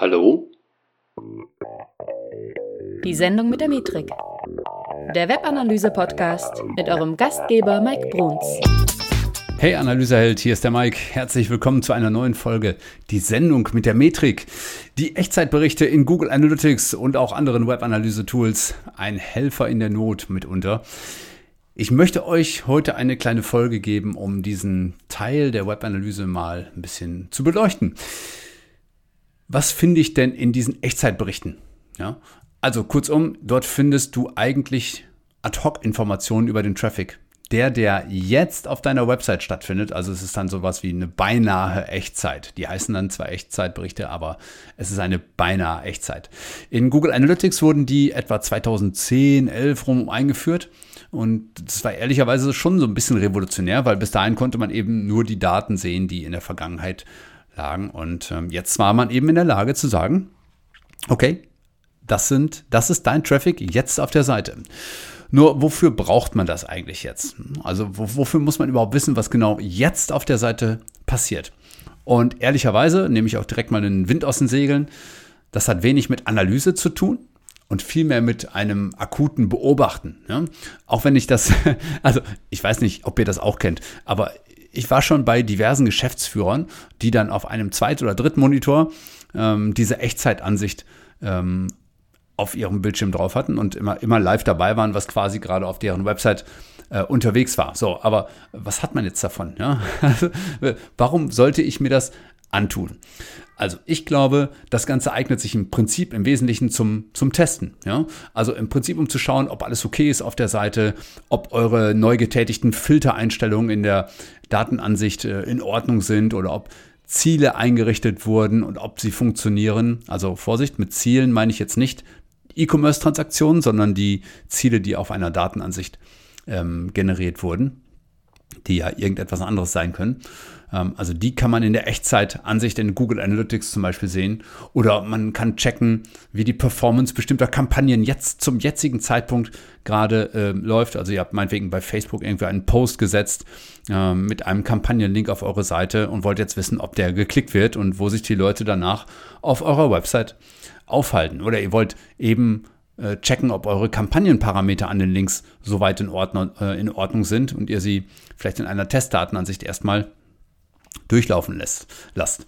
Hallo? Die Sendung mit der Metrik. Der Webanalyse-Podcast mit eurem Gastgeber Mike Bruns. Hey Analyseheld, hier ist der Mike. Herzlich willkommen zu einer neuen Folge. Die Sendung mit der Metrik. Die Echtzeitberichte in Google Analytics und auch anderen Webanalyse-Tools. Ein Helfer in der Not mitunter. Ich möchte euch heute eine kleine Folge geben, um diesen Teil der Webanalyse mal ein bisschen zu beleuchten. Was finde ich denn in diesen Echtzeitberichten? Ja, also kurzum, dort findest du eigentlich Ad-Hoc-Informationen über den Traffic. Der, der jetzt auf deiner Website stattfindet, also es ist dann sowas wie eine beinahe Echtzeit. Die heißen dann zwar Echtzeitberichte, aber es ist eine beinahe Echtzeit. In Google Analytics wurden die etwa 2010, 11 rum eingeführt. Und das war ehrlicherweise schon so ein bisschen revolutionär, weil bis dahin konnte man eben nur die Daten sehen, die in der Vergangenheit lagen. Und ähm, jetzt war man eben in der Lage zu sagen, okay, das sind, das ist dein Traffic jetzt auf der Seite. Nur wofür braucht man das eigentlich jetzt? Also wofür muss man überhaupt wissen, was genau jetzt auf der Seite passiert? Und ehrlicherweise nehme ich auch direkt mal den Wind aus den Segeln. Das hat wenig mit Analyse zu tun und vielmehr mit einem akuten Beobachten. Ja? Auch wenn ich das, also ich weiß nicht, ob ihr das auch kennt, aber ich war schon bei diversen Geschäftsführern, die dann auf einem Zweit- oder Drittmonitor ähm, diese Echtzeitansicht ähm, auf ihrem Bildschirm drauf hatten und immer, immer live dabei waren, was quasi gerade auf deren Website äh, unterwegs war. So, aber was hat man jetzt davon? Ja? Warum sollte ich mir das antun? Also ich glaube, das Ganze eignet sich im Prinzip im Wesentlichen zum, zum Testen. Ja? Also im Prinzip, um zu schauen, ob alles okay ist auf der Seite, ob eure neu getätigten Filtereinstellungen in der Datenansicht äh, in Ordnung sind oder ob Ziele eingerichtet wurden und ob sie funktionieren. Also Vorsicht, mit Zielen meine ich jetzt nicht E-Commerce-Transaktionen, sondern die Ziele, die auf einer Datenansicht ähm, generiert wurden, die ja irgendetwas anderes sein können. Ähm, also die kann man in der Echtzeitansicht in Google Analytics zum Beispiel sehen. Oder man kann checken, wie die Performance bestimmter Kampagnen jetzt zum jetzigen Zeitpunkt gerade äh, läuft. Also ihr habt meinetwegen bei Facebook irgendwie einen Post gesetzt äh, mit einem Kampagnenlink auf eure Seite und wollt jetzt wissen, ob der geklickt wird und wo sich die Leute danach auf eurer Website aufhalten. Oder ihr wollt eben äh, checken, ob eure Kampagnenparameter an den Links soweit in Ordnung, äh, in Ordnung sind und ihr sie vielleicht in einer Testdatenansicht erstmal durchlaufen lässt, lasst.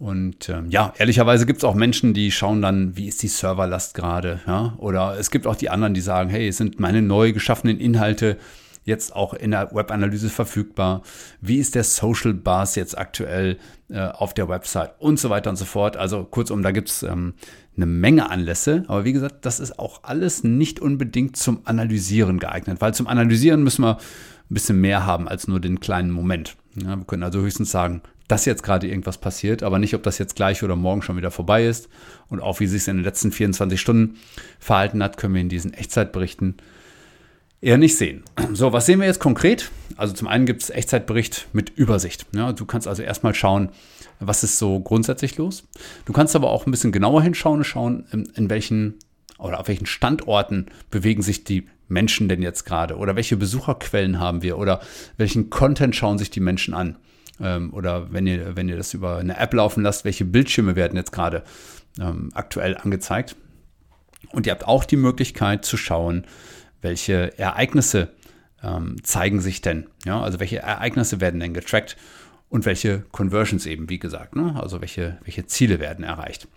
Und ähm, ja, ehrlicherweise gibt es auch Menschen, die schauen dann, wie ist die Serverlast gerade. Ja? Oder es gibt auch die anderen, die sagen, hey, sind meine neu geschaffenen Inhalte jetzt auch in der Webanalyse verfügbar? Wie ist der Social Bars jetzt aktuell äh, auf der Website und so weiter und so fort? Also kurzum, da gibt es ähm, eine Menge Anlässe. Aber wie gesagt, das ist auch alles nicht unbedingt zum Analysieren geeignet, weil zum Analysieren müssen wir ein bisschen mehr haben als nur den kleinen Moment. Ja, wir können also höchstens sagen, dass jetzt gerade irgendwas passiert, aber nicht, ob das jetzt gleich oder morgen schon wieder vorbei ist. Und auch wie sich es in den letzten 24 Stunden verhalten hat, können wir in diesen Echtzeitberichten eher nicht sehen. So, was sehen wir jetzt konkret? Also zum einen gibt es Echtzeitbericht mit Übersicht. Ja, du kannst also erstmal schauen, was ist so grundsätzlich los. Du kannst aber auch ein bisschen genauer hinschauen und schauen, in, in welchen oder auf welchen Standorten bewegen sich die Menschen denn jetzt gerade? Oder welche Besucherquellen haben wir? Oder welchen Content schauen sich die Menschen an? Ähm, oder wenn ihr, wenn ihr das über eine App laufen lasst, welche Bildschirme werden jetzt gerade ähm, aktuell angezeigt? Und ihr habt auch die Möglichkeit zu schauen, welche Ereignisse ähm, zeigen sich denn? Ja, also welche Ereignisse werden denn getrackt und welche Conversions eben, wie gesagt, ne? also welche, welche Ziele werden erreicht.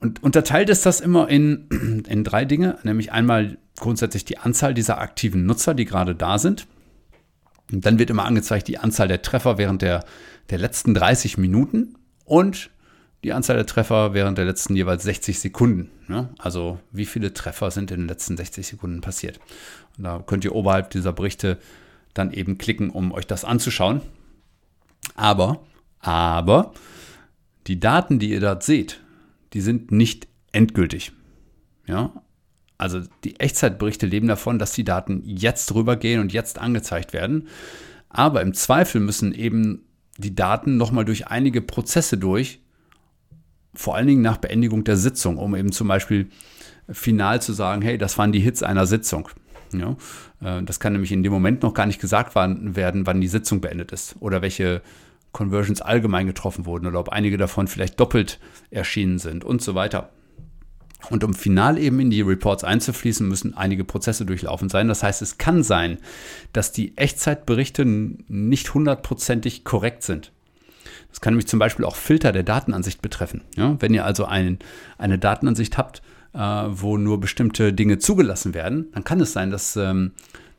Und unterteilt ist das immer in, in drei Dinge, nämlich einmal grundsätzlich die Anzahl dieser aktiven Nutzer, die gerade da sind. Und dann wird immer angezeigt die Anzahl der Treffer während der, der letzten 30 Minuten und die Anzahl der Treffer während der letzten jeweils 60 Sekunden. Ne? Also wie viele Treffer sind in den letzten 60 Sekunden passiert. Und da könnt ihr oberhalb dieser Berichte dann eben klicken, um euch das anzuschauen. Aber, aber, die Daten, die ihr dort seht, die sind nicht endgültig. Ja, also die Echtzeitberichte leben davon, dass die Daten jetzt rübergehen und jetzt angezeigt werden. Aber im Zweifel müssen eben die Daten nochmal durch einige Prozesse durch, vor allen Dingen nach Beendigung der Sitzung, um eben zum Beispiel final zu sagen, hey, das waren die Hits einer Sitzung. Ja, äh, das kann nämlich in dem Moment noch gar nicht gesagt werden, wann die Sitzung beendet ist oder welche Conversions allgemein getroffen wurden oder ob einige davon vielleicht doppelt erschienen sind und so weiter. Und um final eben in die Reports einzufließen, müssen einige Prozesse durchlaufen sein. Das heißt, es kann sein, dass die Echtzeitberichte nicht hundertprozentig korrekt sind. Das kann nämlich zum Beispiel auch Filter der Datenansicht betreffen. Ja, wenn ihr also ein, eine Datenansicht habt, äh, wo nur bestimmte Dinge zugelassen werden, dann kann es sein, dass, ähm,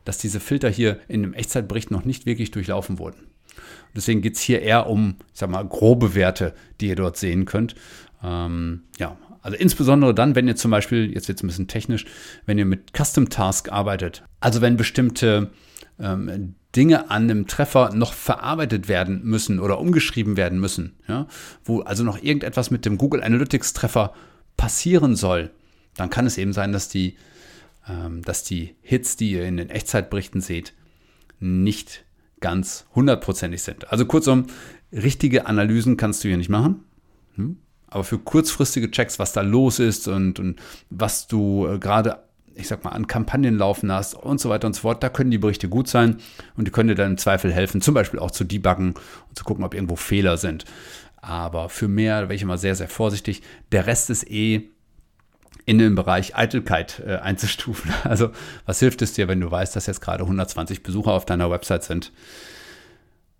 dass diese Filter hier in dem Echtzeitbericht noch nicht wirklich durchlaufen wurden. Deswegen geht es hier eher um, ich sag mal, grobe Werte, die ihr dort sehen könnt. Ähm, ja, also insbesondere dann, wenn ihr zum Beispiel, jetzt wird es ein bisschen technisch, wenn ihr mit Custom Task arbeitet. Also wenn bestimmte ähm, Dinge an einem Treffer noch verarbeitet werden müssen oder umgeschrieben werden müssen, ja, wo also noch irgendetwas mit dem Google Analytics Treffer passieren soll, dann kann es eben sein, dass die, ähm, dass die Hits, die ihr in den Echtzeitberichten seht, nicht ganz hundertprozentig sind. Also kurzum, richtige Analysen kannst du hier nicht machen. Hm? Aber für kurzfristige Checks, was da los ist und, und was du äh, gerade, ich sag mal, an Kampagnen laufen hast und so weiter und so fort, da können die Berichte gut sein und die können dir dann im Zweifel helfen, zum Beispiel auch zu debuggen und zu gucken, ob irgendwo Fehler sind. Aber für mehr wäre ich immer sehr, sehr vorsichtig. Der Rest ist eh in den Bereich Eitelkeit äh, einzustufen. Also was hilft es dir, wenn du weißt, dass jetzt gerade 120 Besucher auf deiner Website sind?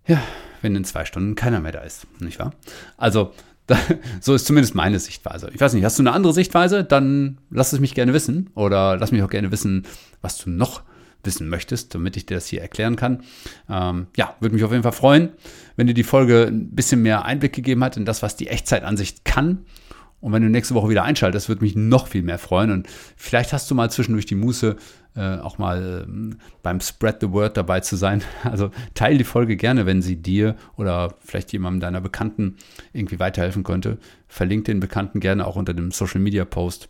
Ja, wenn in zwei Stunden keiner mehr da ist, nicht wahr? Also da, so ist zumindest meine Sichtweise. Ich weiß nicht, hast du eine andere Sichtweise? Dann lass es mich gerne wissen oder lass mich auch gerne wissen, was du noch wissen möchtest, damit ich dir das hier erklären kann. Ähm, ja, würde mich auf jeden Fall freuen, wenn dir die Folge ein bisschen mehr Einblick gegeben hat in das, was die Echtzeitansicht kann und wenn du nächste Woche wieder einschaltest, würde mich noch viel mehr freuen. Und vielleicht hast du mal zwischendurch die Muße, äh, auch mal äh, beim Spread the Word dabei zu sein. Also teile die Folge gerne, wenn sie dir oder vielleicht jemandem deiner Bekannten irgendwie weiterhelfen könnte. Verlink den Bekannten gerne auch unter dem Social Media Post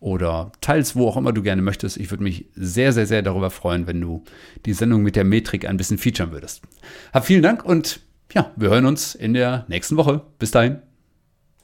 oder teils wo auch immer du gerne möchtest. Ich würde mich sehr, sehr, sehr darüber freuen, wenn du die Sendung mit der Metrik ein bisschen featuren würdest. Hab vielen Dank und ja, wir hören uns in der nächsten Woche. Bis dahin.